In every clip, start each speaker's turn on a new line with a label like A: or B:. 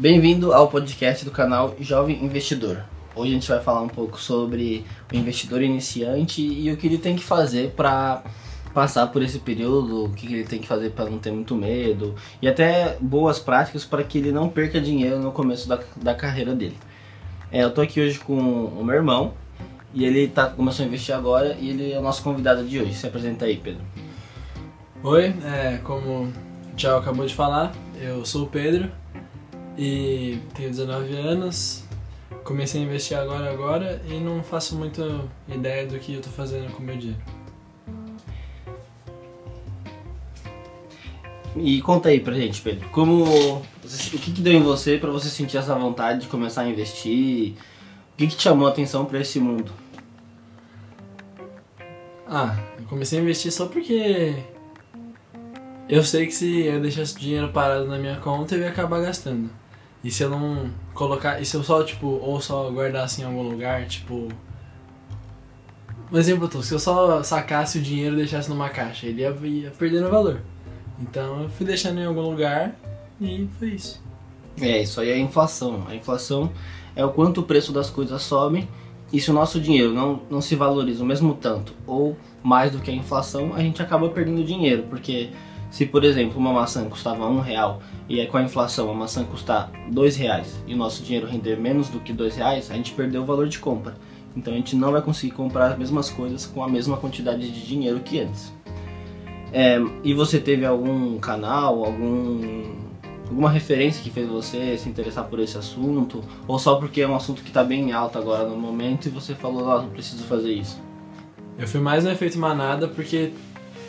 A: Bem-vindo ao podcast do canal Jovem Investidor. Hoje a gente vai falar um pouco sobre o investidor iniciante e o que ele tem que fazer para passar por esse período, o que ele tem que fazer para não ter muito medo e até boas práticas para que ele não perca dinheiro no começo da, da carreira dele. É, eu tô aqui hoje com o meu irmão e ele tá, começou a investir agora e ele é o nosso convidado de hoje. Se apresenta aí, Pedro.
B: Oi, é, como o Thiago acabou de falar, eu sou o Pedro e tenho 19 anos. Comecei a investir agora agora e não faço muita ideia do que eu tô fazendo com o meu dinheiro.
A: E conta aí pra gente, Pedro, como o que, que deu em você para você sentir essa vontade de começar a investir? O que, que te chamou a atenção para esse mundo?
B: Ah, eu comecei a investir só porque eu sei que se eu deixasse dinheiro parado na minha conta eu ia acabar gastando. E se eu não colocar. E se eu só, tipo, ou só guardasse em algum lugar, tipo. Um exemplo todo, se eu só sacasse o dinheiro e deixasse numa caixa, ele ia, ia perdendo valor. Então eu fui deixando em algum lugar e foi isso.
A: É, isso aí é a inflação. A inflação é o quanto o preço das coisas sobe e se o nosso dinheiro não, não se valoriza o mesmo tanto ou mais do que a inflação, a gente acaba perdendo dinheiro, porque se por exemplo uma maçã custava um real e com a inflação a maçã custar dois reais e o nosso dinheiro render menos do que dois reais, a gente perdeu o valor de compra. Então a gente não vai conseguir comprar as mesmas coisas com a mesma quantidade de dinheiro que antes. É, e você teve algum canal, algum alguma referência que fez você se interessar por esse assunto? Ou só porque é um assunto que está bem alto agora no momento e você falou, ah, preciso fazer isso?
B: Eu fui mais no efeito manada porque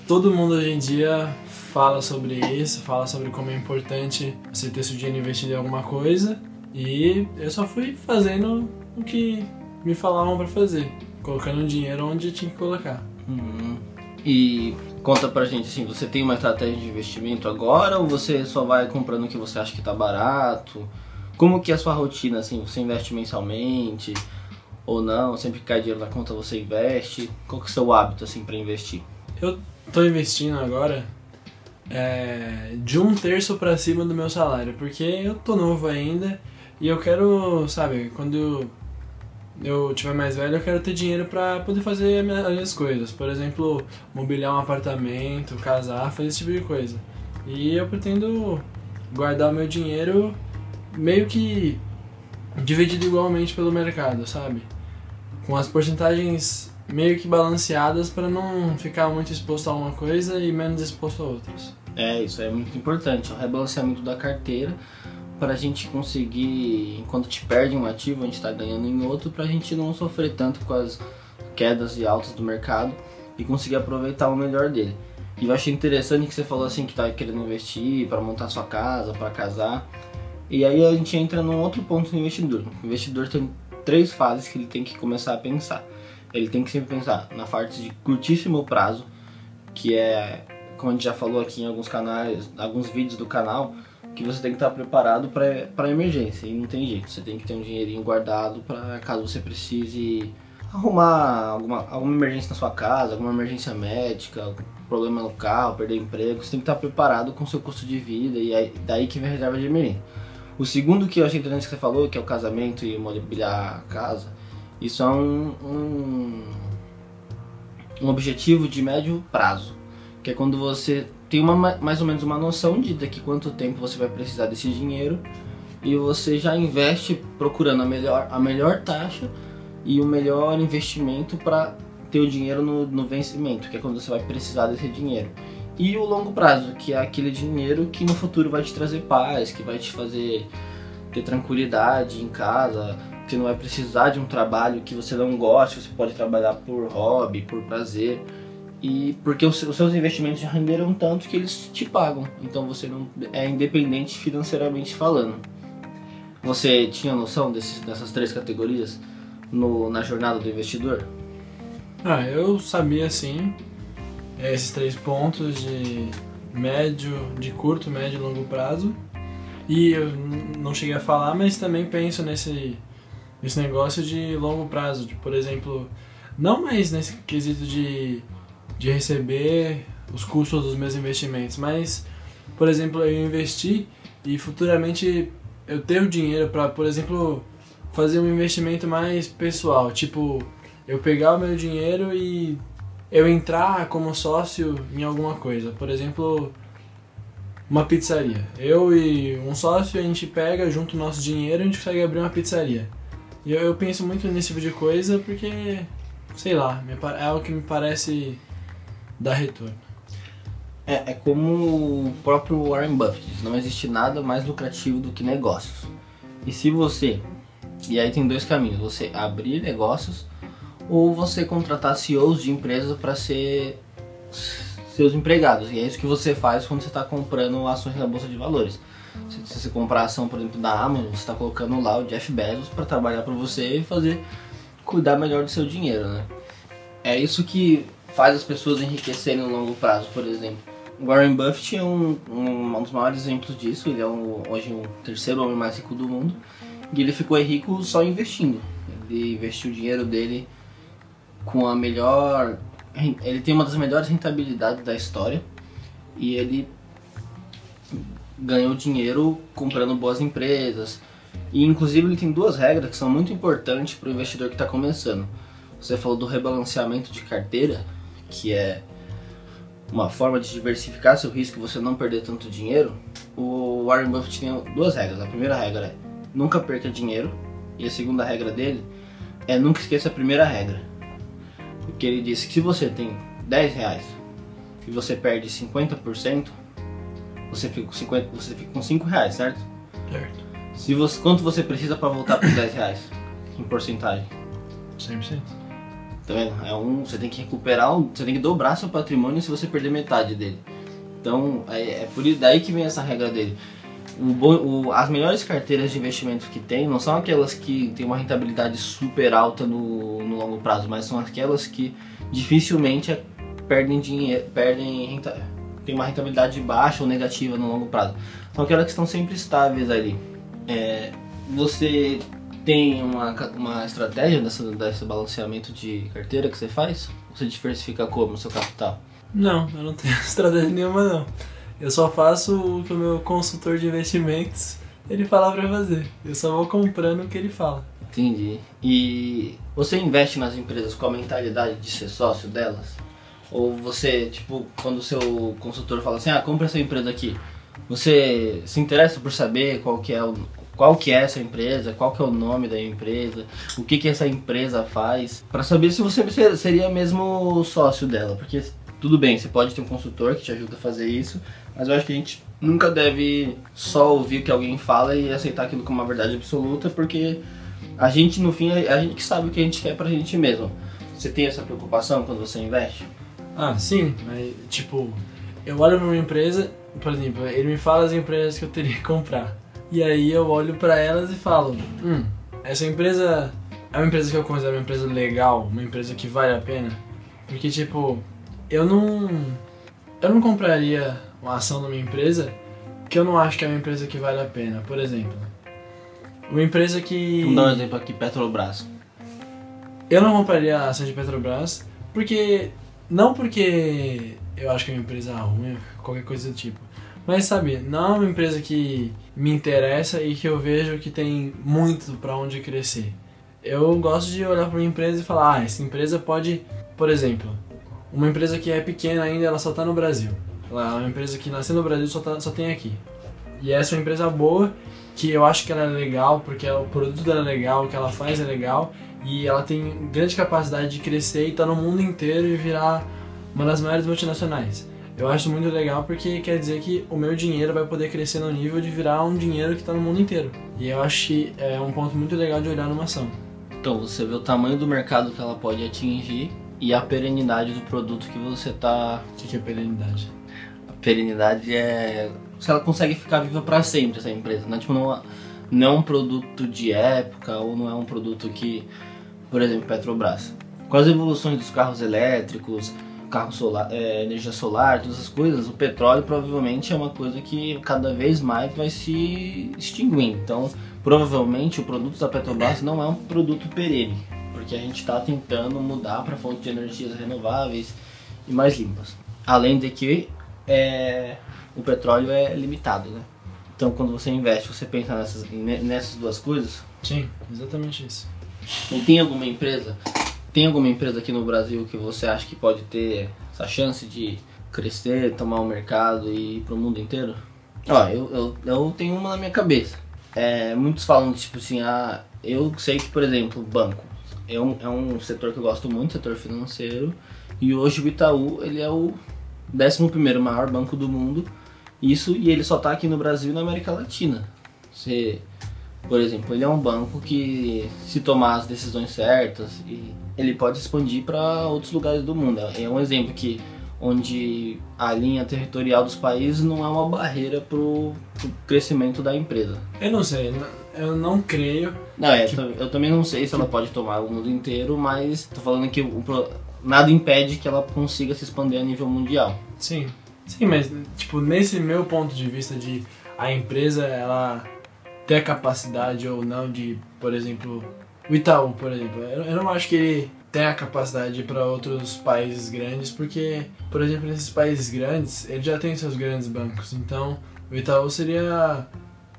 B: todo mundo hoje em dia fala sobre isso, fala sobre como é importante você ter seu dinheiro investido em alguma coisa e eu só fui fazendo o que me falavam para fazer, colocando o dinheiro onde tinha que colocar.
A: Uhum. E conta pra gente assim, você tem uma estratégia de investimento agora ou você só vai comprando o que você acha que tá barato? Como que é a sua rotina assim? Você investe mensalmente ou não? Sempre que cai dinheiro na conta você investe? Qual que é o seu hábito assim para investir?
B: Eu tô investindo agora é, de um terço para cima do meu salário, porque eu tô novo ainda e eu quero, sabe, quando eu, eu tiver mais velho, eu quero ter dinheiro para poder fazer as minhas coisas. Por exemplo, mobiliar um apartamento, casar, fazer esse tipo de coisa. E eu pretendo guardar o meu dinheiro meio que dividido igualmente pelo mercado, sabe? Com as porcentagens meio que balanceadas para não ficar muito exposto a uma coisa e menos exposto a outras.
A: É, isso é muito importante, o rebalanceamento da carteira para a gente conseguir, enquanto te perde um ativo, a gente está ganhando em outro, para a gente não sofrer tanto com as quedas e altas do mercado e conseguir aproveitar o melhor dele. E eu achei interessante que você falou assim que está querendo investir para montar sua casa, para casar. E aí a gente entra num outro ponto do investidor. O investidor tem três fases que ele tem que começar a pensar. Ele tem que sempre pensar na parte de curtíssimo prazo, que é como a gente já falou aqui em alguns canais, alguns vídeos do canal, que você tem que estar preparado para emergência e não tem jeito. Você tem que ter um dinheirinho guardado para caso você precise arrumar alguma, alguma emergência na sua casa, alguma emergência médica, problema no carro, perder emprego. Você tem que estar preparado com o seu custo de vida e aí, daí que vem a reserva de emergência. O segundo que eu achei interessante que você falou, que é o casamento e mobiliar a casa, isso é um, um, um objetivo de médio prazo que é quando você tem uma, mais ou menos uma noção de daqui quanto tempo você vai precisar desse dinheiro e você já investe procurando a melhor, a melhor taxa e o melhor investimento para ter o dinheiro no, no vencimento, que é quando você vai precisar desse dinheiro. E o longo prazo, que é aquele dinheiro que no futuro vai te trazer paz, que vai te fazer ter tranquilidade em casa, que não vai precisar de um trabalho que você não gosta, você pode trabalhar por hobby, por prazer e porque os, seus investimentos já renderam tanto que eles te pagam. Então você não é independente financeiramente falando. Você tinha noção desses, dessas três categorias no, na jornada do investidor?
B: Ah, eu sabia sim esses três pontos de médio, de curto, médio e longo prazo. E eu não cheguei a falar, mas também penso nesse, nesse negócio de longo prazo. De, por exemplo, não mais nesse quesito de de receber os custos dos meus investimentos, mas, por exemplo, eu investi e futuramente eu ter o dinheiro para, por exemplo, fazer um investimento mais pessoal, tipo, eu pegar o meu dinheiro e eu entrar como sócio em alguma coisa. Por exemplo, uma pizzaria. Eu e um sócio, a gente pega, junto o nosso dinheiro, a gente consegue abrir uma pizzaria. E eu, eu penso muito nesse tipo de coisa porque, sei lá, é algo que me parece dar retorno.
A: É, é como o próprio Warren Buffett diz, não existe nada mais lucrativo do que negócios. E se você, e aí tem dois caminhos, você abrir negócios ou você contratar CEOs de empresas para ser seus empregados. E é isso que você faz quando você está comprando ações na bolsa de valores. Se você comprar ação, por exemplo, da Amazon, você está colocando lá o Jeff Bezos para trabalhar para você e fazer cuidar melhor do seu dinheiro, né? É isso que faz as pessoas enriquecerem no longo prazo, por exemplo. Warren Buffett é um, um, um dos maiores exemplos disso. Ele é um, hoje o terceiro homem mais rico do mundo e ele ficou rico só investindo. Ele investiu o dinheiro dele com a melhor. Ele tem uma das melhores rentabilidades da história e ele ganhou dinheiro comprando boas empresas. E inclusive ele tem duas regras que são muito importantes para o investidor que está começando. Você falou do rebalanceamento de carteira, que é uma forma de diversificar seu risco e você não perder tanto dinheiro. O Warren Buffett tem duas regras. A primeira regra é nunca perca dinheiro. E a segunda regra dele é nunca esqueça a primeira regra. Porque ele disse que se você tem 10 reais e você perde 50%, você fica com, 50, você fica com 5 reais, certo?
B: Certo.
A: Se você, quanto você precisa para voltar para os 10 reais? Em porcentagem?
B: 100%.
A: Tá vendo? É um, você tem que recuperar, você tem que dobrar seu patrimônio se você perder metade dele. Então é, é por daí que vem essa regra dele. O o, as melhores carteiras de investimento que tem não são aquelas que têm uma rentabilidade super alta no, no longo prazo, mas são aquelas que dificilmente perdem dinheiro, perdem renta, tem uma rentabilidade baixa ou negativa no longo prazo. São aquelas que estão sempre estáveis ali. É, você tem uma, uma estratégia dessa, desse balanceamento de carteira que você faz? Você diversifica como o seu capital?
B: Não, eu não tenho estratégia nenhuma não. Eu só faço o que o meu consultor de investimentos ele fala para fazer. Eu só vou comprando o que ele fala.
A: Entendi. E você investe nas empresas com a mentalidade de ser sócio delas? Ou você, tipo, quando o seu consultor fala assim, ah, compra essa empresa aqui, você se interessa por saber qual que é o, qual que é essa empresa, qual que é o nome da empresa, o que que essa empresa faz, para saber se você seria mesmo sócio dela, porque tudo bem, você pode ter um consultor que te ajuda a fazer isso, mas eu acho que a gente nunca deve só ouvir o que alguém fala e aceitar aquilo como uma verdade absoluta, porque a gente, no fim, a gente que sabe o que a gente quer pra gente mesmo. Você tem essa preocupação quando você investe?
B: Ah, sim, mas tipo, eu olho pra uma empresa, por exemplo, ele me fala as empresas que eu teria que comprar. E aí eu olho para elas e falo, hum, essa empresa é uma empresa que eu considero uma empresa legal, uma empresa que vale a pena. Porque tipo, eu não. Eu não compraria uma ação minha empresa que eu não acho que é uma empresa que vale a pena. Por exemplo, uma empresa que.
A: Vamos dar um exemplo aqui, Petrobras.
B: Eu não compraria a ação de Petrobras porque. Não porque eu acho que é uma empresa ruim, qualquer coisa do tipo. Mas sabe, não é uma empresa que me interessa e que eu vejo que tem muito para onde crescer. Eu gosto de olhar para uma empresa e falar, ah, essa empresa pode, por exemplo, uma empresa que é pequena ainda, ela só está no Brasil. Ela é uma empresa que nasceu no Brasil só, tá, só tem aqui. E essa é uma empresa boa, que eu acho que ela é legal, porque o produto dela é legal, o que ela faz é legal, e ela tem grande capacidade de crescer e estar tá no mundo inteiro e virar uma das maiores multinacionais. Eu acho muito legal porque quer dizer que o meu dinheiro vai poder crescer no nível de virar um dinheiro que está no mundo inteiro. E eu acho que é um ponto muito legal de olhar numa ação.
A: Então, você vê o tamanho do mercado que ela pode atingir e a perenidade do produto que você está.
B: O que, que é perenidade?
A: A perenidade é se ela consegue ficar viva para sempre essa empresa, né? Tipo, não, não é um produto de época ou não é um produto que, por exemplo, Petrobras. Com as evoluções dos carros elétricos, carro solar, é, energia solar, todas essas coisas, o petróleo provavelmente é uma coisa que cada vez mais vai se extinguindo. Então, provavelmente o produto da Petrobras não é um produto perene porque a gente está tentando mudar para fontes de energias renováveis e mais limpas. Além de que é, o petróleo é limitado, né? Então quando você investe, você pensa nessas, nessas duas coisas?
B: Sim, exatamente isso.
A: E tem alguma empresa, tem alguma empresa aqui no Brasil que você acha que pode ter essa chance de crescer, tomar o mercado e ir pro mundo inteiro? Ó, eu, eu, eu tenho uma na minha cabeça. É, muitos falam, tipo assim, ah, eu sei que, por exemplo, banco é um, é um setor que eu gosto muito, setor financeiro, e hoje o Itaú, ele é o 11 maior banco do mundo, isso, e ele só está aqui no Brasil e na América Latina. Você, por exemplo, ele é um banco que, se tomar as decisões certas, ele pode expandir para outros lugares do mundo. É um exemplo que onde a linha territorial dos países não é uma barreira para o crescimento da empresa.
B: Eu não sei, eu não creio.
A: Não, é, que... eu também não sei se ela pode tomar o mundo inteiro, mas tô falando que o, nada impede que ela consiga se expandir a nível mundial.
B: Sim, sim, mas tipo nesse meu ponto de vista de a empresa ela ter a capacidade ou não de, por exemplo, o Itaú, por exemplo, eu não acho que ele tem a capacidade para outros países grandes, porque, por exemplo, nesses países grandes, ele já tem seus grandes bancos. Então, o Itaú seria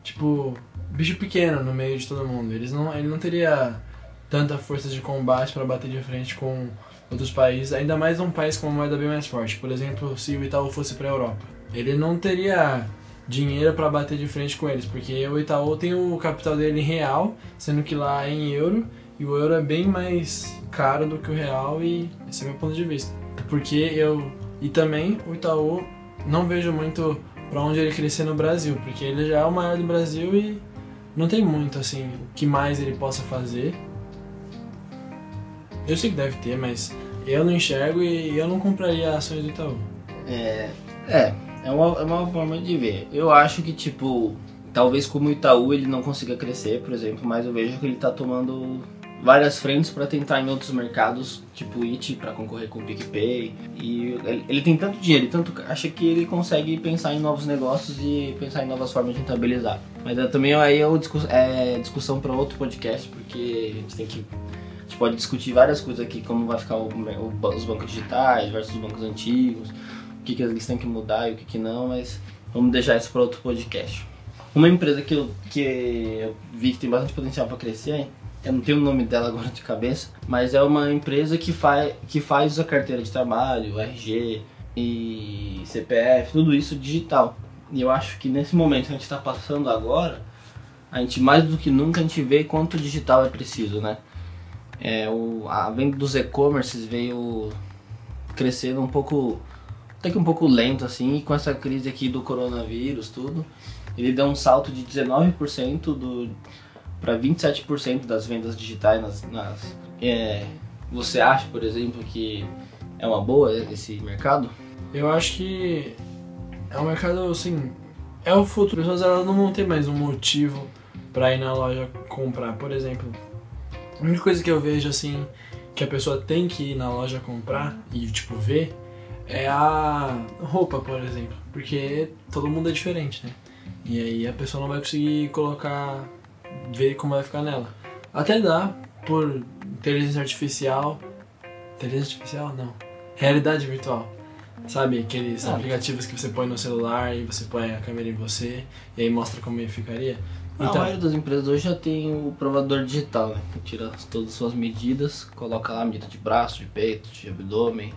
B: tipo bicho pequeno no meio de todo mundo. Eles não, ele não teria tanta força de combate para bater de frente com outros países, ainda mais um país com uma moeda bem mais forte. Por exemplo, se o Itaú fosse para a Europa, ele não teria dinheiro para bater de frente com eles, porque o Itaú tem o capital dele em real, sendo que lá é em euro, e o euro é bem mais caro do que o real e esse é o meu ponto de vista. Porque eu e também o Itaú não vejo muito para onde ele crescer no Brasil, porque ele já é o maior do Brasil e não tem muito assim o que mais ele possa fazer. Eu sei que deve ter, mas eu não enxergo e eu não compraria ações do Itaú.
A: É, é, é uma, é uma forma de ver. Eu acho que tipo, talvez como o Itaú ele não consiga crescer, por exemplo, mas eu vejo que ele está tomando várias frentes para tentar em outros mercados, tipo It para concorrer com o PicPay. E ele, ele, tem tanto dinheiro, tanto acha que ele consegue pensar em novos negócios e pensar em novas formas de rentabilizar. Mas é, também aí é, é discussão para outro podcast, porque a gente tem que a gente pode discutir várias coisas aqui, como vai ficar o, o, os bancos digitais versus os bancos antigos, que, que eles têm que mudar e o que, que não, mas vamos deixar isso para outro podcast. Uma empresa que eu, que eu vi que tem bastante potencial para crescer eu não tenho o nome dela agora de cabeça, mas é uma empresa que faz, que faz a carteira de trabalho, RG e CPF, tudo isso digital. E eu acho que nesse momento que a gente está passando agora, a gente mais do que nunca a gente vê quanto digital é preciso, né? É, o, a venda dos e-commerces veio crescendo um pouco, até que um pouco lento assim, e com essa crise aqui do coronavírus, tudo, ele deu um salto de 19% do para 27% das vendas digitais nas, nas é, você acha, por exemplo, que é uma boa esse mercado?
B: Eu acho que é um mercado assim, é o futuro. As pessoas elas não vão ter mais um motivo para ir na loja comprar. Por exemplo, a única coisa que eu vejo assim que a pessoa tem que ir na loja comprar e tipo ver é a roupa, por exemplo, porque todo mundo é diferente, né? E aí a pessoa não vai conseguir colocar ver como vai ficar nela. Até dá por inteligência artificial. Inteligência artificial? Não. Realidade virtual. Sabe aqueles ah. aplicativos que você põe no celular e você põe a câmera em você e aí mostra como ficaria?
A: Então, a maioria das empresas hoje já tem o provador digital, né? Que tira todas as suas medidas, coloca lá a medida de braço, de peito, de abdômen.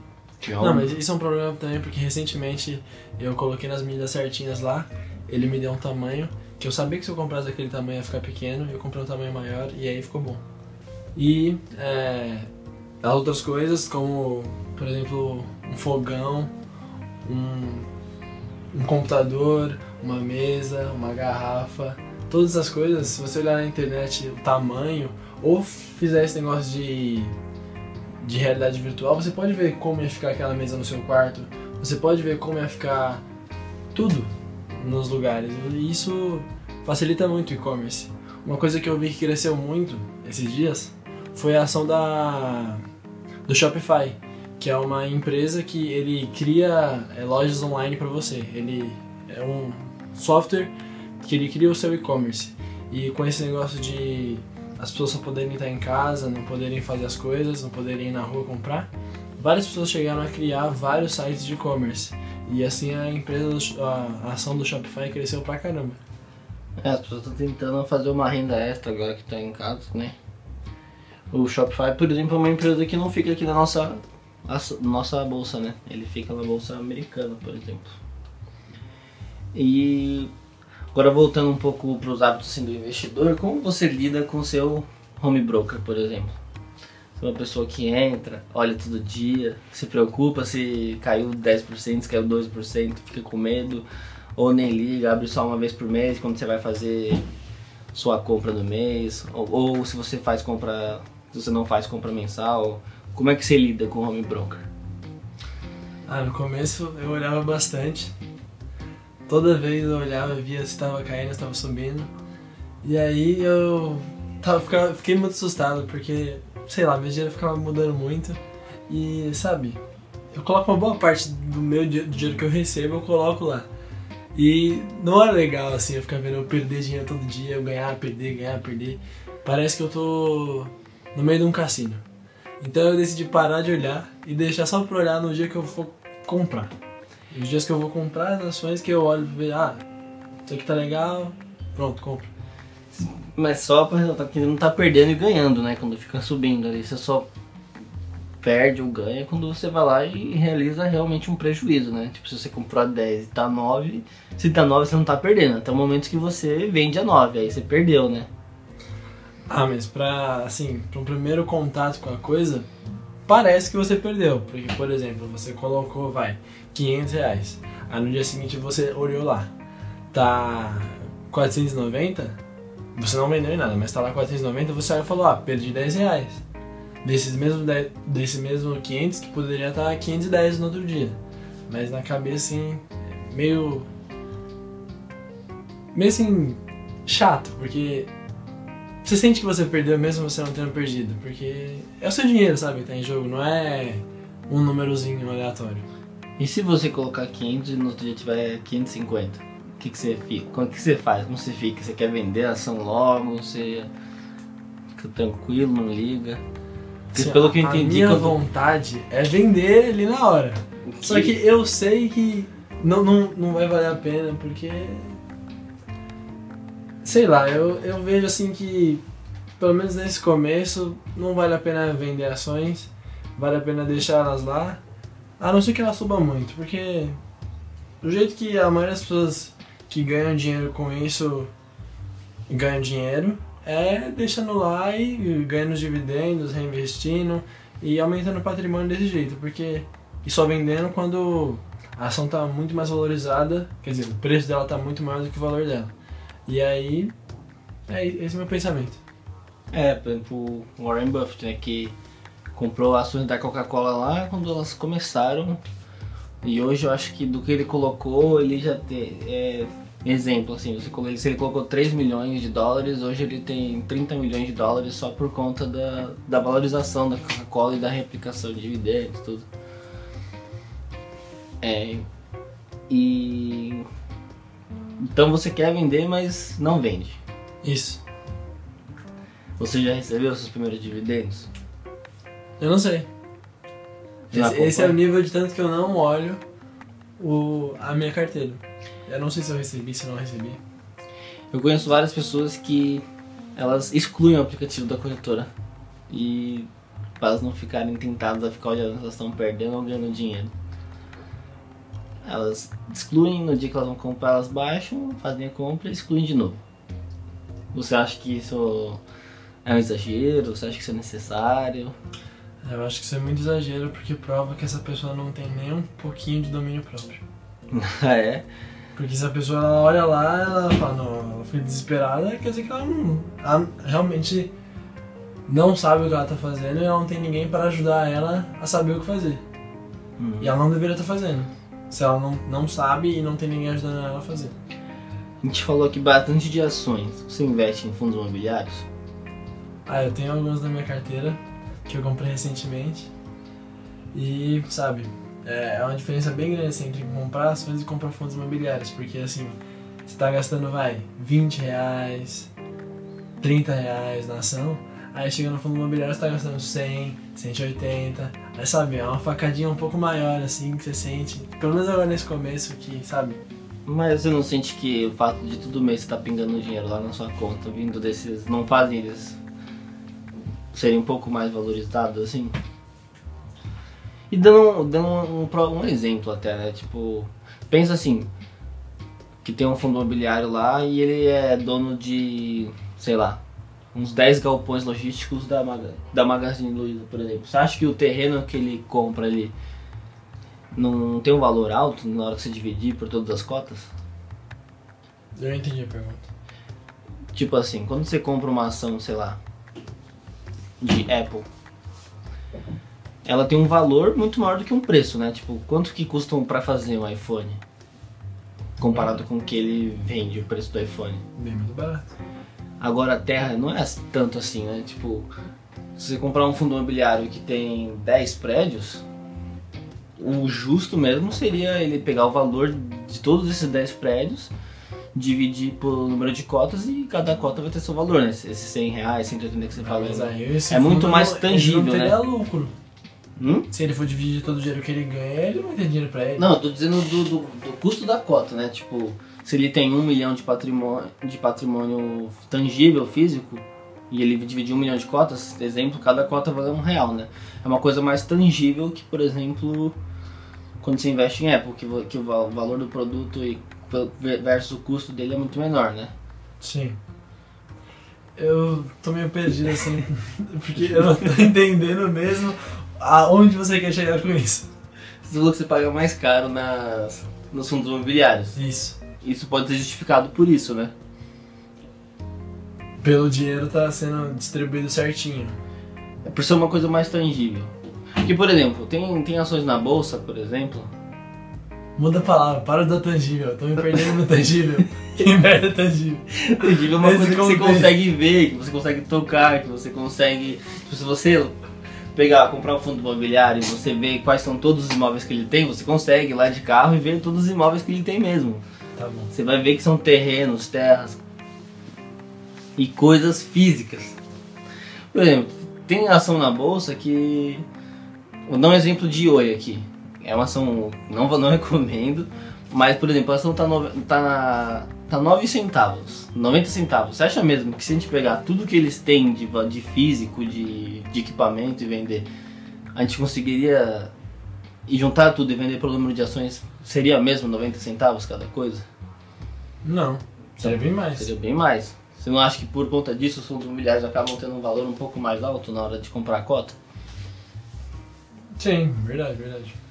B: Não, mas isso é um problema também porque recentemente eu coloquei nas medidas certinhas lá, ele me deu um tamanho que eu sabia que se eu comprasse aquele tamanho ia ficar pequeno, eu comprei um tamanho maior e aí ficou bom. E é, as outras coisas, como por exemplo um fogão, um, um computador, uma mesa, uma garrafa, todas essas coisas, se você olhar na internet o tamanho, ou fizer esse negócio de, de realidade virtual, você pode ver como ia ficar aquela mesa no seu quarto, você pode ver como ia ficar tudo nos lugares. E isso facilita muito o e-commerce. Uma coisa que eu vi que cresceu muito esses dias foi a ação da do Shopify, que é uma empresa que ele cria é, lojas online para você. Ele é um software que ele cria o seu e-commerce. E com esse negócio de as pessoas só poderem estar em casa, não poderem fazer as coisas, não poderem ir na rua comprar, várias pessoas chegaram a criar vários sites de e-commerce. E assim a empresa, a ação do Shopify cresceu pra caramba.
A: É, as pessoas estão tentando fazer uma renda extra agora que tá em casa, né? O Shopify, por exemplo, é uma empresa que não fica aqui na nossa, a- nossa bolsa, né? Ele fica na bolsa americana, por exemplo. E agora voltando um pouco para os hábitos assim, do investidor, como você lida com o seu home broker, por exemplo? Você é uma pessoa que entra, olha todo dia, se preocupa se caiu 10%, se caiu 2%, fica com medo, ou nem liga, abre só uma vez por mês quando você vai fazer sua compra do mês, ou, ou se você faz compra, se você não faz compra mensal, como é que você lida com o home broker?
B: Ah, no começo eu olhava bastante. Toda vez eu olhava, via se estava caindo, se estava subindo. E aí eu tava, ficava, fiquei muito assustado, porque, sei lá, meu dinheiro ficava mudando muito. E, sabe, eu coloco uma boa parte do meu do dinheiro que eu recebo, eu coloco lá. E não é legal, assim, eu ficar vendo eu perder dinheiro todo dia, eu ganhar, perder, ganhar, perder. Parece que eu tô no meio de um cassino. Então eu decidi parar de olhar e deixar só pra olhar no dia que eu for comprar. Os dias que eu vou comprar, as ações que eu olho e ver, ah, isso aqui tá legal, pronto, compro.
A: Mas só pra ressaltar que não tá perdendo e ganhando, né? Quando fica subindo ali, você só perde ou ganha quando você vai lá e realiza realmente um prejuízo, né? Tipo, se você comprou a 10 e tá 9, se tá 9 você não tá perdendo. Até o momento que você vende a 9, aí você perdeu, né?
B: Ah, mas pra, assim, pra um primeiro contato com a coisa, parece que você perdeu. Porque, por exemplo, você colocou, vai, 500 reais. Aí no dia seguinte você olhou lá, tá 490, você não vendeu em nada, mas tá lá 490, você olha e falou, ah, perdi 10 reais. Desses mesmo, 10 desse mesmo 500 que poderia estar 510 no outro dia. Mas na cabeça, assim, meio... Meio assim, chato, porque você sente que você perdeu mesmo você não tendo perdido, porque é o seu dinheiro, sabe, que tá em jogo, não é um númerozinho aleatório.
A: E se você colocar 500 e no outro dia tiver 550? O que, que você fica? Como que você faz? Como você fica? Você quer vender a ação logo? Você fica tranquilo, não liga? Porque
B: Assim,
A: pelo que eu
B: a
A: entendi,
B: minha
A: quando-
B: vontade é vender ali na hora. Só que eu sei que não, não, não vai valer a pena, porque. Sei lá, eu, eu vejo assim que, pelo menos nesse começo, não vale a pena vender ações, vale a pena deixar elas lá, a não ser que ela suba muito, porque do jeito que a maioria das pessoas que ganham dinheiro com isso ganham dinheiro, é deixando lá e ganhando os dividendos, reinvestindo e aumentando o patrimônio desse jeito, porque e só vendendo quando a ação está muito mais valorizada, quer dizer, o preço dela está muito maior do que o valor dela. E aí, é esse é o meu pensamento.
A: É, por exemplo, o Warren Buffett, né, que comprou ações da Coca-Cola lá quando elas começaram. E hoje eu acho que do que ele colocou, ele já tem. É, exemplo, assim, se ele colocou 3 milhões de dólares, hoje ele tem 30 milhões de dólares só por conta da, da valorização da Coca-Cola e da replicação de dividendos tudo. É. E. Então você quer vender, mas não vende.
B: Isso.
A: Você já recebeu seus primeiros dividendos?
B: Eu não sei. Esse, esse é o nível de tanto que eu não olho o, a minha carteira. Eu não sei se eu recebi, se eu não recebi.
A: Eu conheço várias pessoas que elas excluem o aplicativo da corretora e para elas não ficarem tentadas a ficar olhando se elas estão perdendo ou ganhando dinheiro. Elas excluem, no dia que elas vão comprar, elas baixam, fazem a compra e excluem de novo. Você acha que isso é um exagero? Você acha que isso é necessário?
B: Eu acho que isso é muito exagero porque prova que essa pessoa não tem nem um pouquinho de domínio próprio.
A: Ah, é?
B: Porque se a pessoa olha lá, ela fala, não, ela foi desesperada, quer dizer que ela não. Ela realmente não sabe o que ela tá fazendo e ela não tem ninguém para ajudar ela a saber o que fazer.
A: Hum.
B: E ela não deveria estar fazendo. Se ela não, não sabe e não tem ninguém ajudando ela a fazer.
A: A gente falou aqui bastante de ações. Você investe em fundos imobiliários?
B: Ah, eu tenho alguns na minha carteira que eu comprei recentemente. E, sabe, é é uma diferença bem grande assim, entre comprar ações e comprar fundos imobiliários. Porque, assim, você tá gastando, vai, 20 reais, 30 reais na ação. Aí chega no fundo imobiliário, você tá gastando 100, 180. Aí, sabe, é uma facadinha um pouco maior, assim, que você sente. Pelo menos agora nesse começo, que, sabe,
A: Mas você não sente que o fato de todo mês você tá pingando dinheiro lá na sua conta, vindo desses. não fazem eles serem um pouco mais valorizados assim? E dando, dando um, um, um exemplo até, né? Tipo, pensa assim, que tem um fundo imobiliário lá e ele é dono de, sei lá, uns 10 galpões logísticos da, Maga, da Magazine Luiza, por exemplo. Você acha que o terreno que ele compra ali não tem um valor alto na hora que você dividir por todas as cotas?
B: Eu entendi a pergunta.
A: Tipo assim, quando você compra uma ação, sei lá, de Apple, ela tem um valor muito maior do que um preço, né? Tipo, quanto que custam para fazer um iPhone? Comparado com o que ele vende, o preço do iPhone.
B: Bem mais barato.
A: Agora a terra não é tanto assim, né? Tipo, se você comprar um fundo imobiliário que tem 10 prédios, o justo mesmo seria ele pegar o valor de todos esses 10 prédios, dividir por número de cotas e cada cota vai ter seu valor, né? Esses 100 reais, 180 que você
B: aí esse
A: é muito mais tangível,
B: ele não
A: né?
B: lucro.
A: Hum?
B: Se ele for dividir todo o dinheiro que ele ganha, ele não vai ter dinheiro pra ele.
A: Não, eu tô dizendo do, do, do custo da cota, né? Tipo, se ele tem um milhão de patrimônio, de patrimônio tangível, físico, e ele dividir um milhão de cotas, exemplo, cada cota vale um real, né? É uma coisa mais tangível que, por exemplo, quando você investe em Apple, que, que o val- valor do produto e versus o custo dele é muito menor, né?
B: Sim. Eu tô meio perdido assim, porque eu não tô entendendo mesmo aonde você quer chegar com isso.
A: Você falou que você paga mais caro nas, nos fundos imobiliários.
B: Isso.
A: Isso pode ser justificado por isso, né?
B: Pelo dinheiro tá sendo distribuído certinho.
A: É por ser uma coisa mais tangível. Porque, por exemplo, tem, tem ações na bolsa, por exemplo.
B: Muda a palavra, para do tangível. Tô me perdendo no tangível. que merda tangível.
A: Tangível é uma
B: Nesse
A: coisa que você
B: contexto.
A: consegue ver, que você consegue tocar, que você consegue. Tipo, se você pegar, comprar um fundo imobiliário e você ver quais são todos os imóveis que ele tem, você consegue ir lá de carro e ver todos os imóveis que ele tem mesmo.
B: Tá bom.
A: Você vai ver que são terrenos, terras e coisas físicas. Por exemplo, tem ação na bolsa que. Vou dar um exemplo de Oi aqui. É uma ação, não, não recomendo, mas por exemplo, a ação tá, nove, tá, tá 9 centavos, 90 centavos. Você acha mesmo que se a gente pegar tudo que eles têm de, de físico, de, de equipamento e vender, a gente conseguiria e juntar tudo e vender pelo número de ações, seria mesmo 90 centavos cada coisa?
B: Não. Seria bem mais.
A: Seria bem mais. Você não acha que por conta disso os fundos imobiliários acabam tendo um valor um pouco mais alto na hora de comprar a cota?
B: Sim, verdade, verdade.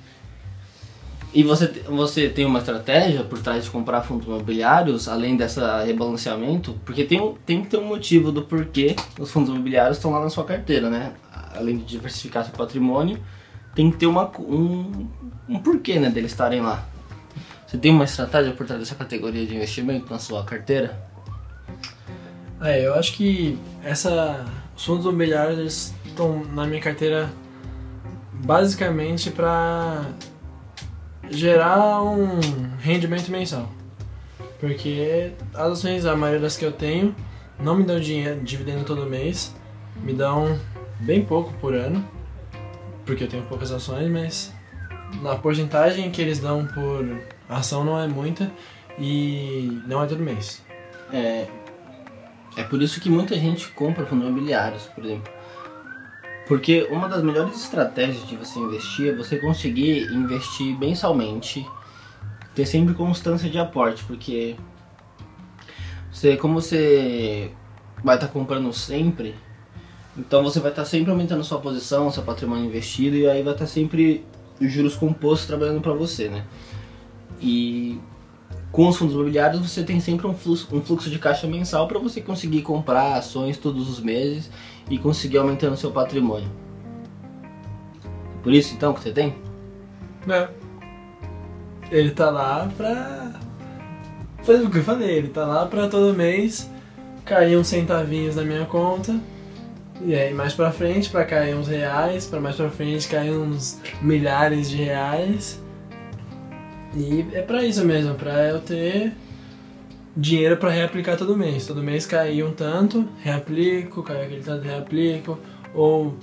A: E você, você tem uma estratégia por trás de comprar fundos imobiliários, além dessa rebalanceamento? Porque tem, tem que ter um motivo do porquê os fundos imobiliários estão lá na sua carteira, né? Além de diversificar seu patrimônio, tem que ter uma, um, um porquê né, deles estarem lá. Você tem uma estratégia por trás dessa categoria de investimento na sua carteira?
B: É, eu acho que essa, os fundos imobiliários estão na minha carteira basicamente para gerar um rendimento mensal. Porque as ações, a maioria das que eu tenho, não me dão dinheiro, dividendo todo mês, me dão bem pouco por ano, porque eu tenho poucas ações, mas na porcentagem que eles dão por ação não é muita e não é todo mês.
A: É, é por isso que muita gente compra fundos imobiliários, por exemplo. Porque uma das melhores estratégias de você investir é você conseguir investir mensalmente, ter sempre constância de aporte, porque você, como você vai estar comprando sempre, então você vai estar sempre aumentando sua posição, seu patrimônio investido e aí vai estar sempre os juros compostos trabalhando para você, né? E com os fundos imobiliários você tem sempre um fluxo, um fluxo de caixa mensal para você conseguir comprar ações todos os meses e conseguir aumentando seu patrimônio. Por isso então que você tem?
B: É. Ele tá lá pra. Fazer o que eu falei, ele tá lá pra todo mês cair uns centavinhos na minha conta. E aí mais pra frente pra cair uns reais, pra mais pra frente cair uns milhares de reais. E é pra isso mesmo, pra eu ter dinheiro pra reaplicar todo mês. Todo mês cair um tanto, reaplico, cai aquele tanto, reaplico. Ou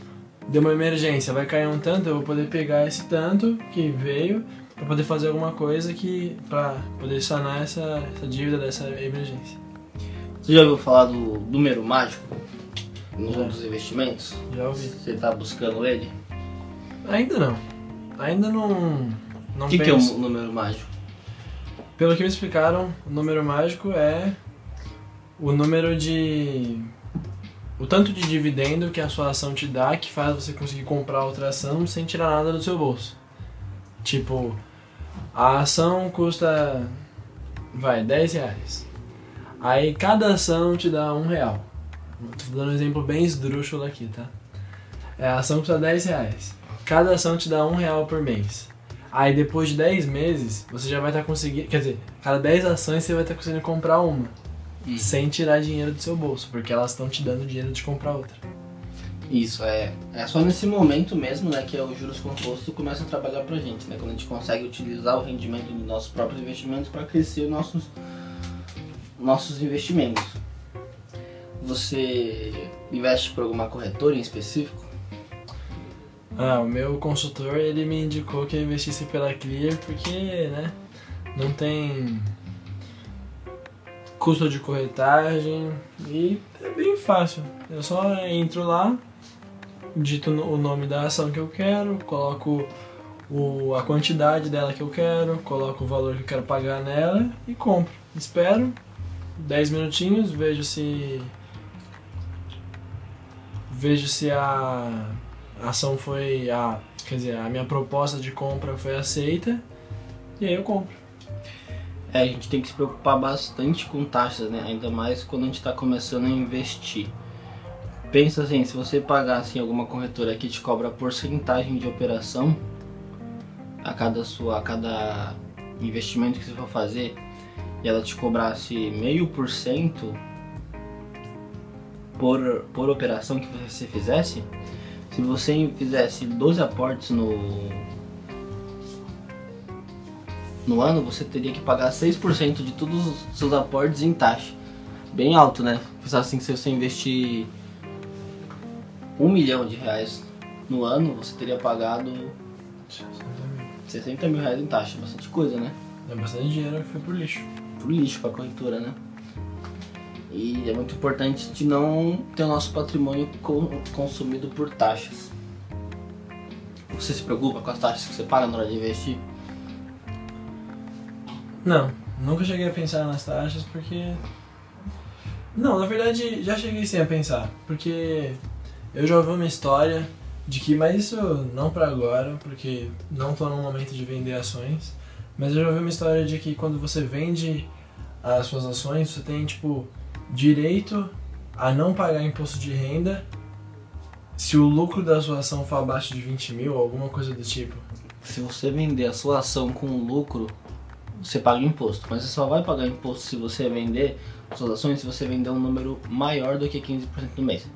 B: deu uma emergência, vai cair um tanto, eu vou poder pegar esse tanto que veio para poder fazer alguma coisa que para poder sanar essa, essa dívida dessa emergência.
A: Você já ouviu falar do número mágico nos
B: Já.
A: outros investimentos?
B: Já ouvi.
A: Você tá buscando ele?
B: Ainda não. Ainda não.
A: O que, que é o número mágico?
B: Pelo que me explicaram, o número mágico é o número de. O tanto de dividendo que a sua ação te dá que faz você conseguir comprar outra ação sem tirar nada do seu bolso. Tipo, a ação custa. Vai, 10 reais. Aí cada ação te dá um real. Tô dando um exemplo bem esdrúxulo aqui, tá? É, a ação custa 10 reais. Cada ação te dá um real por mês. Aí depois de 10 meses, você já vai estar conseguindo. Quer dizer, cada 10 ações você vai estar conseguindo comprar uma.
A: Hum.
B: Sem tirar dinheiro do seu bolso, porque elas estão te dando dinheiro de comprar outra.
A: Isso, é. É só nesse momento mesmo, né, que é o juros composto começa a trabalhar pra gente, né? Quando a gente consegue utilizar o rendimento dos nossos próprios investimentos para crescer os nossos, nossos investimentos. Você investe por alguma corretora em específico?
B: Ah, o meu consultor ele me indicou que eu investisse pela Clear porque, né, não tem custo de corretagem e é bem fácil. Eu só entro lá, digito o nome da ação que eu quero, coloco o, a quantidade dela que eu quero, coloco o valor que eu quero pagar nela e compro. Espero 10 minutinhos, vejo se vejo se a ação foi a quer dizer a minha proposta de compra foi aceita e aí eu compro
A: É, a gente tem que se preocupar bastante com taxas, né? Ainda mais quando a gente está começando a investir. Pensa assim, se você pagar assim, alguma corretora que te cobra porcentagem de operação a cada sua, a cada investimento que você for fazer, e ela te cobrasse meio por cento por por operação que você fizesse, se você fizesse 12 aportes no no ano você teria que pagar 6% de todos os seus aportes em taxa. Bem alto, né? Pensar assim, se você investir um milhão de reais no ano, você teria pagado 60 mil reais em taxa. Bastante coisa, né?
B: é bastante dinheiro que foi pro lixo
A: Pro lixo, pra corretora, né? E é muito importante de não ter o nosso patrimônio co- consumido por taxas. Você se preocupa com as taxas que você paga na hora de investir?
B: não nunca cheguei a pensar nas taxas porque não na verdade já cheguei sim a pensar porque eu já ouvi uma história de que mas isso não pra agora porque não tô no momento de vender ações mas eu já ouvi uma história de que quando você vende as suas ações você tem tipo direito a não pagar imposto de renda se o lucro da sua ação for abaixo de 20 mil ou alguma coisa do tipo
A: Se você vender a sua ação com lucro, você paga imposto. Mas você só vai pagar imposto se você vender suas ações se você vender um número maior do que 15% no mês.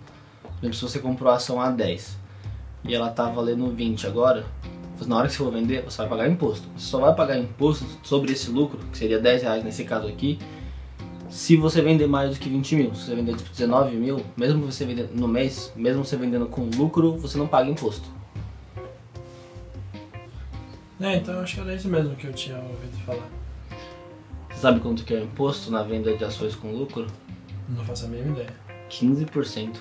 A: Por exemplo, se você comprou a ação a 10 e ela tá valendo 20 agora, na hora que você for vender, você vai pagar imposto. Você só vai pagar imposto sobre esse lucro, que seria 10 reais nesse caso aqui, se você vender mais do que 20 mil. Se você vender tipo 19 mil, mesmo você vendendo no mês, mesmo você vendendo com lucro, você não paga imposto.
B: É, então acho que era isso mesmo que eu tinha ouvido falar.
A: Você sabe quanto que é o imposto na venda de ações com lucro?
B: Não faço a mínima ideia.
A: 15%.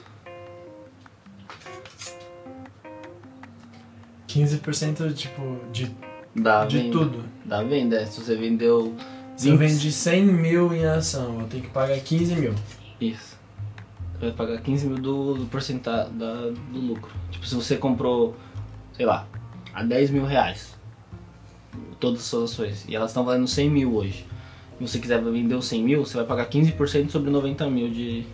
B: 15% tipo, de,
A: Da
B: de
A: venda.
B: tudo.
A: Da venda, é. Se você vendeu.
B: Se eu
A: 20
B: vendi 100 mil em ação, eu tenho que pagar 15 mil.
A: Isso. Você vai pagar 15 mil do, do porcentagem do lucro. Tipo, se você comprou, sei lá, a 10 mil reais, todas as suas ações, e elas estão valendo 100 mil hoje, e você quiser vender os 100 mil, você vai pagar 15% sobre 90 mil de.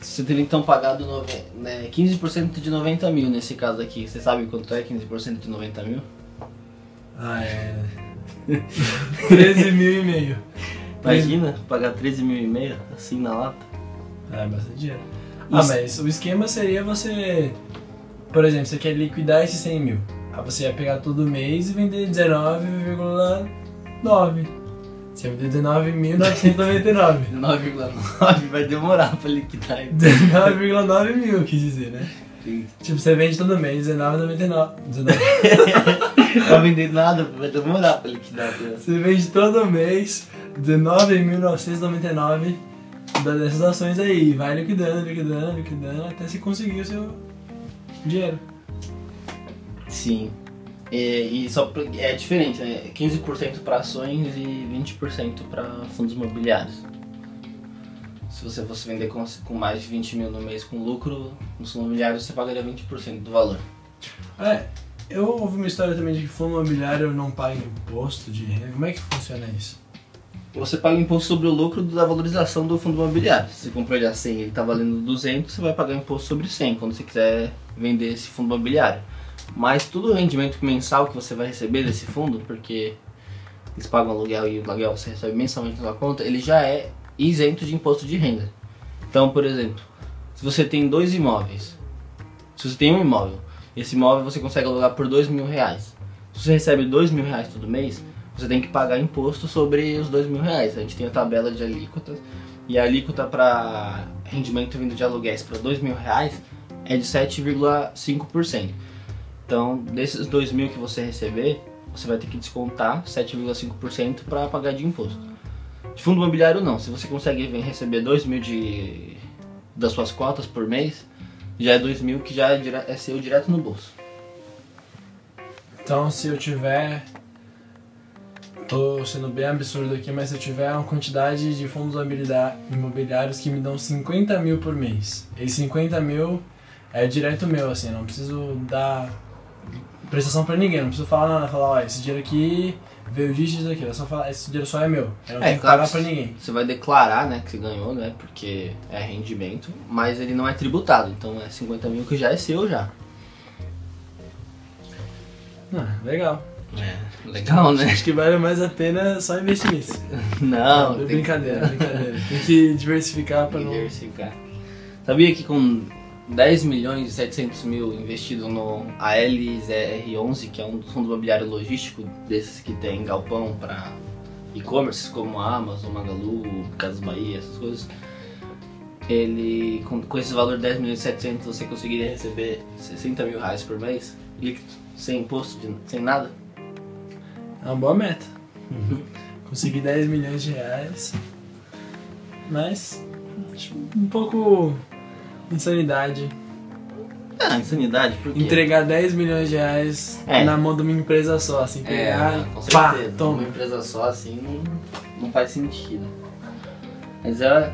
A: Você teria então pagado nove- né, 15% de 90 mil nesse caso aqui. Você sabe quanto é 15% de 90 mil?
B: Ah, é. 13 mil e meio.
A: Imagina, pagar 13 mil e meio assim na lata.
B: É bastante dinheiro. Ah,
A: Isso.
B: mas o esquema seria você. Por exemplo, você quer liquidar esses 100 mil. Aí você ia pegar todo mês e vender 19,9. Você ia vender 19.999.
A: 9,9 vai demorar pra liquidar.
B: 19,9 mil, quis dizer, né? Tipo, você vende todo mês, R$19,99. 19.
A: Vai vender nada, vai demorar pra liquidar. tá?
B: Você vende todo mês R$19.999 dessas ações aí. Vai liquidando, liquidando, liquidando até você conseguir o seu dinheiro.
A: Sim. E, e só é diferente, né? 15% para ações e 20% para fundos imobiliários. Se você fosse vender com, com mais de 20 mil no mês com lucro, nos fundos imobiliários você pagaria 20% do valor.
B: É, eu ouvi uma história também de que fundo imobiliário não paga imposto de renda. Como é que funciona isso?
A: Você paga imposto sobre o lucro da valorização do fundo imobiliário. Se você comprou ele a 100 e ele está valendo 200, você vai pagar imposto sobre 100 quando você quiser vender esse fundo imobiliário. Mas todo o rendimento mensal que você vai receber desse fundo, porque eles pagam aluguel e o aluguel você recebe mensalmente na sua conta, ele já é isento de imposto de renda. Então, por exemplo, se você tem dois imóveis, se você tem um imóvel, esse imóvel você consegue alugar por dois mil reais. Se você recebe dois mil reais todo mês, você tem que pagar imposto sobre os dois mil reais. A gente tem a tabela de alíquotas e a alíquota para rendimento vindo de aluguéis para dois mil reais é de 7,5%. Então, desses dois mil que você receber, você vai ter que descontar 7,5% para pagar de imposto. De fundo imobiliário não, se você consegue receber dois mil de das suas cotas por mês, já é dois mil que já é, dire- é seu direto no bolso.
B: Então, se eu tiver. Tô sendo bem absurdo aqui, mas se eu tiver uma quantidade de fundos imobiliários que me dão 50 mil por mês, e 50 mil é direto meu, assim, não preciso dar prestação pra ninguém, não preciso falar nada, falar, ó, esse dinheiro aqui veio disso e disso aqui, é só falar, esse dinheiro só é meu, eu não
A: É,
B: tenho que
A: claro
B: pagar pra ninguém.
A: Você vai declarar, né, que você ganhou, né, porque é rendimento, mas ele não é tributado, então é 50 mil que já é seu já.
B: Ah, legal.
A: É, legal, né?
B: Acho que vale mais a pena só investir nisso.
A: Não, tem que-
B: brincadeira, brincadeira. Tem que diversificar pra não.
A: diversificar. Sabia que com 10 milhões e 700 mil investido no ALZR11, que é um fundo imobiliário logístico desses que tem galpão para e-commerce como a Amazon, Magalu, Casas Bahia, essas coisas. Ele, com, com esse valor de 10 milhões e 700, você conseguiria receber 60 mil reais por mês, líquido, sem imposto, de- sem nada.
B: É uma boa meta. Consegui 10 milhões de reais. Mas. acho um pouco. Insanidade.
A: Ah, insanidade, por quê?
B: Entregar 10 milhões de reais
A: É.
B: na mão de uma empresa só, assim,
A: É,
B: pegar
A: com
B: e pá,
A: certeza.
B: toma.
A: Uma empresa só assim não, não faz sentido. Mas é,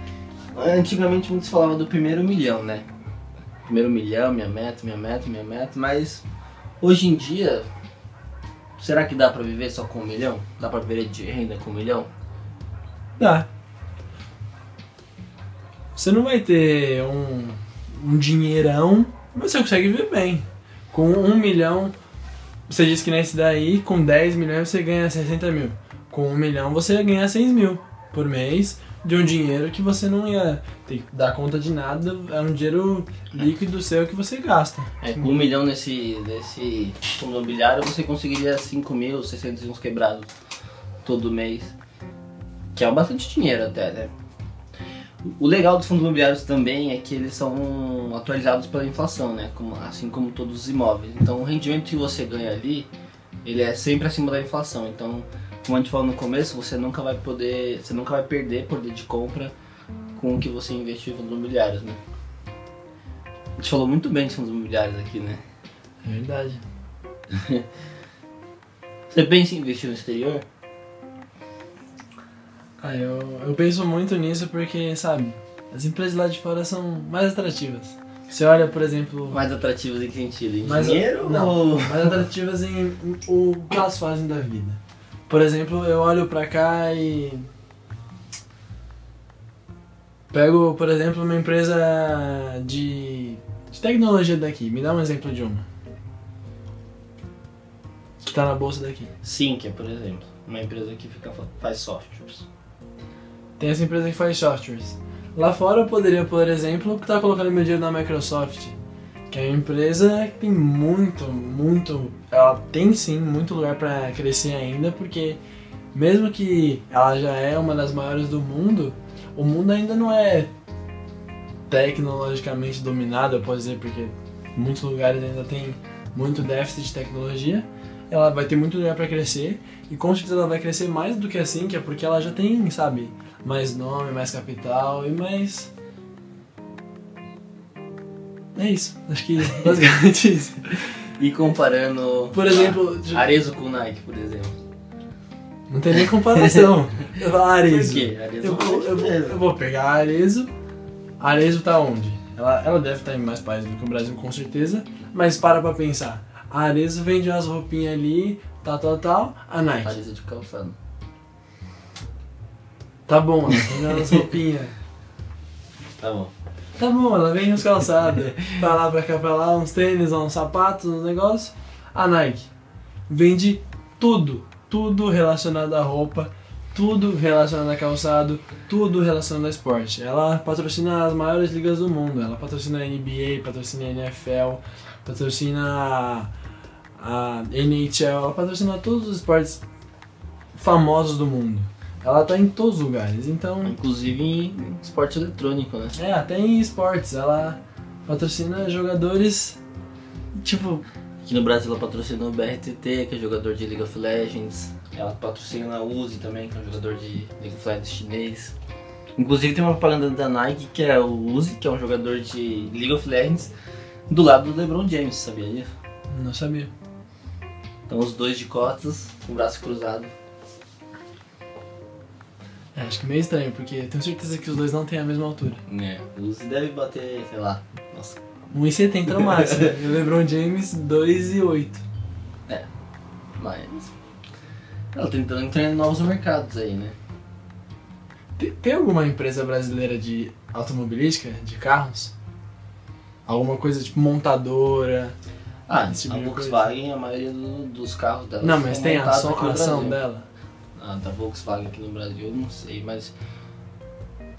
A: antigamente muitos falavam do primeiro milhão, né? Primeiro milhão, minha meta, minha meta, minha meta, mas hoje em dia, será que dá pra viver só com um milhão? Dá pra viver de renda com um milhão?
B: Dá. Você não vai ter um, um dinheirão, mas você consegue viver bem. Com um milhão, você disse que nesse daí, com 10 milhões você ganha 60 mil. Com um milhão você ia ganhar 6 mil por mês de um dinheiro que você não ia ter que dar conta de nada, é um dinheiro líquido seu que você gasta.
A: É, com um milhão nesse, nesse fundo imobiliário você conseguiria 5 mil, 600 e uns quebrados todo mês. Que é bastante dinheiro até, né? O legal dos fundos imobiliários também é que eles são atualizados pela inflação, né? Como- assim como todos os imóveis. Então o rendimento que você ganha ali, ele é sempre acima da inflação. Então, como a gente falou no começo, você nunca vai poder, você nunca vai perder poder de compra com o que você investiu em fundos imobiliários, né? A gente falou muito bem de fundos imobiliários aqui, né?
B: É verdade.
A: Você pensa em investir no exterior?
B: Ah, eu, eu penso muito nisso porque, sabe, as empresas lá de fora são mais atrativas. Você olha, por exemplo,
A: Mais atrativos em que sentido? Em
B: Mais-
A: dinheiro
B: não,
A: ou...
B: mais atrativas em, em o que elas fazem da vida. Por exemplo, eu olho pra cá e pego, por exemplo, uma empresa de, de tecnologia daqui. Me dá um exemplo de uma. Que tá na bolsa daqui.
A: Sim, que é, por exemplo, uma empresa que fica, faz softwares.
B: Tem essa empresa que faz softwares. Lá fora eu poderia, por exemplo, estar colocando meu dinheiro na Microsoft, que é uma empresa que tem muito, muito, ela tem sim muito lugar para crescer ainda, porque mesmo que ela já é uma das maiores do mundo, o mundo ainda não é tecnologicamente dominado, eu posso dizer, porque muitos lugares ainda tem muito déficit de tecnologia. Ela vai ter muito lugar para crescer e com certeza ela vai crescer mais do que assim, que é porque ela já tem, sabe, mais nome, mais capital e mais. É isso. Acho que basicamente isso.
A: E comparando
B: Por exemplo, de-
A: Arezo com Nike, por exemplo.
B: não tem nem comparação. Eu vou falar
A: Por
B: Arezo.
A: quê? Arezo
B: Eu vou, eu, vou, eu vou pegar a Arezo. A Arezo tá onde? Ela, ela deve estar em mais países do que o Brasil, com certeza. Mas para pra pensar. A Arezo vende umas roupinhas ali, tal, tal, tal. A Nike.
A: Arezo de calçado.
B: Tá bom, ela vende umas roupinhas.
A: Tá bom.
B: Tá bom, ela vende uns calçados. Pra lá, pra cá, pra lá, uns tênis, uns sapatos, uns negócios. A Nike vende tudo. Tudo relacionado à roupa, tudo relacionado a calçado, tudo relacionado a esporte. Ela patrocina as maiores ligas do mundo. Ela patrocina a NBA, patrocina a NFL, patrocina a, NHL, patrocina todos os esportes famosos do mundo. Ela tá em todos os lugares, então
A: Inclusive em esporte eletrônico, né?
B: é, até em esportes, ela patrocina jogadores tipo.
A: Aqui no Brasil ela patrocina o BRTT, que é jogador de League of Legends. Ela patrocina a Uzi também, que é um jogador de League of Legends chinês. Inclusive tem uma propaganda da Nike, que é o Uzi, que é um jogador de League of Legends, do lado do LeBron James, sabia disso?
B: Não sabia.
A: Então os dois de costas, com o braço cruzado.
B: É, acho que meio estranho, porque eu tenho certeza que os dois não têm a mesma altura.
A: É, o Uzi deve bater, sei lá, nossa,
B: 1,70 no máximo. e o LeBron James, 2,8.
A: mas... Ela tentando entrar em novos mercados aí, né?
B: Tem, tem alguma empresa brasileira de automobilística, de carros? Alguma coisa tipo montadora?
A: Ah,
B: Esse tipo
A: a Volkswagen, a maioria do- dos carros dela
B: não, mas tem a ação, a ação dela.
A: Ah, da Volkswagen aqui no Brasil, eu não sei, mas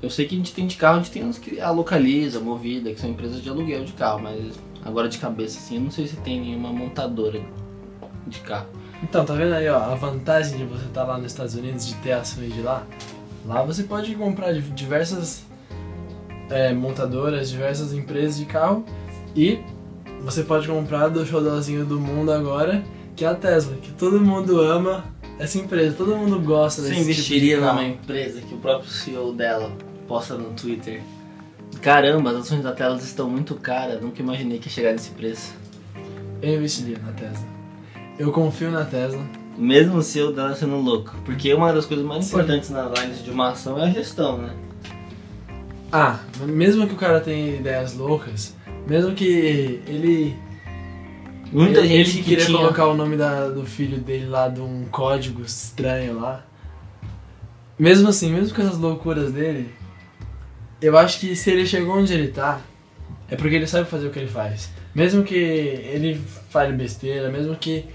A: eu sei que a gente tem de carro, a gente tem uns que a Localiza, a Movida, que são empresas de aluguel de carro, mas agora de cabeça assim, eu não sei se tem nenhuma montadora de carro.
B: Então, tá vendo aí, ó, a vantagem de você estar lá nos Estados Unidos, de ter ações de lá? Lá você pode comprar diversas é, montadoras, diversas empresas de carro e você pode comprar do showzinho do mundo agora, que é a Tesla, que todo mundo ama essa empresa, todo mundo gosta
A: Você
B: desse
A: investiria
B: tipo de
A: numa empresa que o próprio CEO dela posta no Twitter? Caramba, as ações da Tesla estão muito caras, nunca imaginei que ia chegar nesse preço.
B: Eu investiria na Tesla. Eu confio na Tesla.
A: Mesmo o CEO dela sendo louco. Porque uma das coisas mais
B: Sim.
A: importantes na análise de uma ação é a gestão, né?
B: Ah, mesmo que o cara tenha ideias loucas, mesmo que ele
A: Muita
B: ele,
A: gente
B: ele
A: que
B: queria
A: tinha...
B: colocar o nome da- do filho dele lá de um código estranho lá. Mesmo assim, mesmo com essas loucuras dele, eu acho que se ele chegou onde ele tá, é porque ele sabe fazer o que ele faz. Mesmo que ele fale besteira, mesmo que.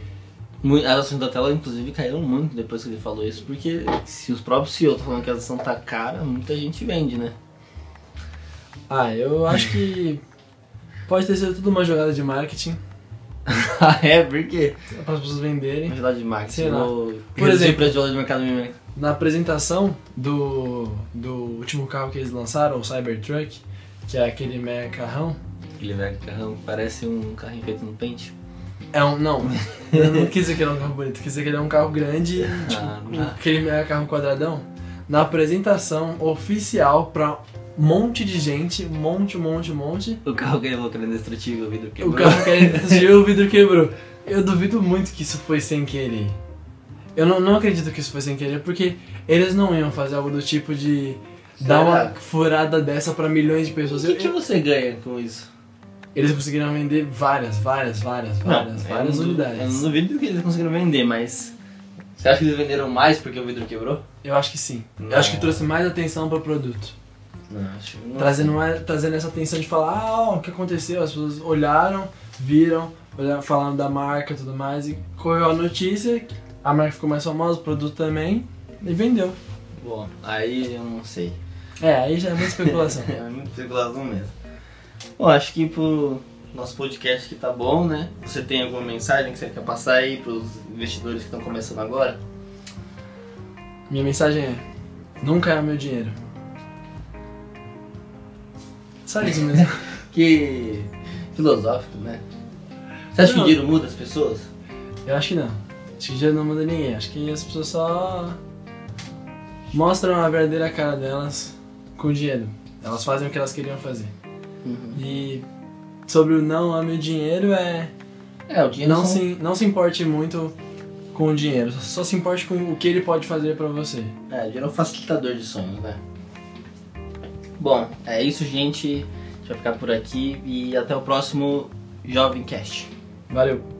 A: As ações da tela, inclusive, caíram muito depois que ele falou isso, porque se os próprios CEO estão falando que a ação tá cara, muita gente vende, né?
B: Ah, eu acho que. Pode ter sido tudo uma jogada de marketing
A: ah, é? Por quê?
B: para as pessoas venderem.
A: Uma de marketing.
B: Sei lá.
A: ou-
B: Por exemplo-
A: de mercado me-
B: Na apresentação do, do último carro que eles lançaram, o Cybertruck, que é aquele mega carrão,
A: Aquele velho carrão que parece um carrinho feito no pente.
B: é um. Não, eu não quis dizer que ele é um carro bonito, quis dizer que ele é um carro grande, tipo,
A: Ah,
B: aquele mega carro quadradão. Na apresentação oficial um monte de gente, um monte, um monte, um monte,
A: O carro que ele falou que era indestrutível, o vidro
B: o
A: quebrou.
B: carro que ele o vidro quebrou. Eu duvido muito que isso foi sem querer. Eu não, não acredito que isso foi sem querer, porque eles não iam fazer algo do tipo de dar uma
A: Será?
B: furada dessa pra milhões de pessoas.
A: O que,
B: Eu-
A: que você ganha com isso?
B: Eles conseguiram vender várias, várias, várias, várias,
A: eu
B: várias
A: não du-
B: unidades.
A: Eu não duvido que eles conseguiram vender, mas. Você acha que eles venderam mais porque o vidro quebrou?
B: Eu acho que sim.
A: Não.
B: Eu acho que trouxe mais atenção pro produto.
A: Não, que.
B: Trazendo, mais, trazendo essa atenção de falar, ah, o que aconteceu? As pessoas olharam, viram, olharam, falaram da marca e tudo mais, e correu a notícia, a marca ficou mais famosa, o produto também, e vendeu.
A: Bom, aí eu não sei.
B: É, aí já é muita especulação.
A: É muita especulação mesmo. Bom, acho que pro nosso podcast aqui tá bom, né? Você tem alguma mensagem que você quer passar aí pros investidores que estão começando agora?
B: Minha mensagem é, nunca é o meu dinheiro. Só isso mesmo.
A: Que Filosófico, né? Você acha que
B: Não.
A: o dinheiro muda as pessoas?
B: Eu acho que não. Acho que dinheiro não muda ninguém. Acho que as pessoas só mostram a verdadeira cara delas com o dinheiro. Elas fazem o que elas queriam fazer.
A: Uhum.
B: E sobre o não ame o dinheiro é
A: É, o dinheiro
B: não
A: são-
B: se, não se importe muito com o dinheiro, só se importe com o que ele pode fazer pra você.
A: É, o dinheiro é um facilitador de sonhos, né? Bom, é isso, gente. A gente vai ficar por aqui e até o próximo Jovem Cast.
B: Valeu!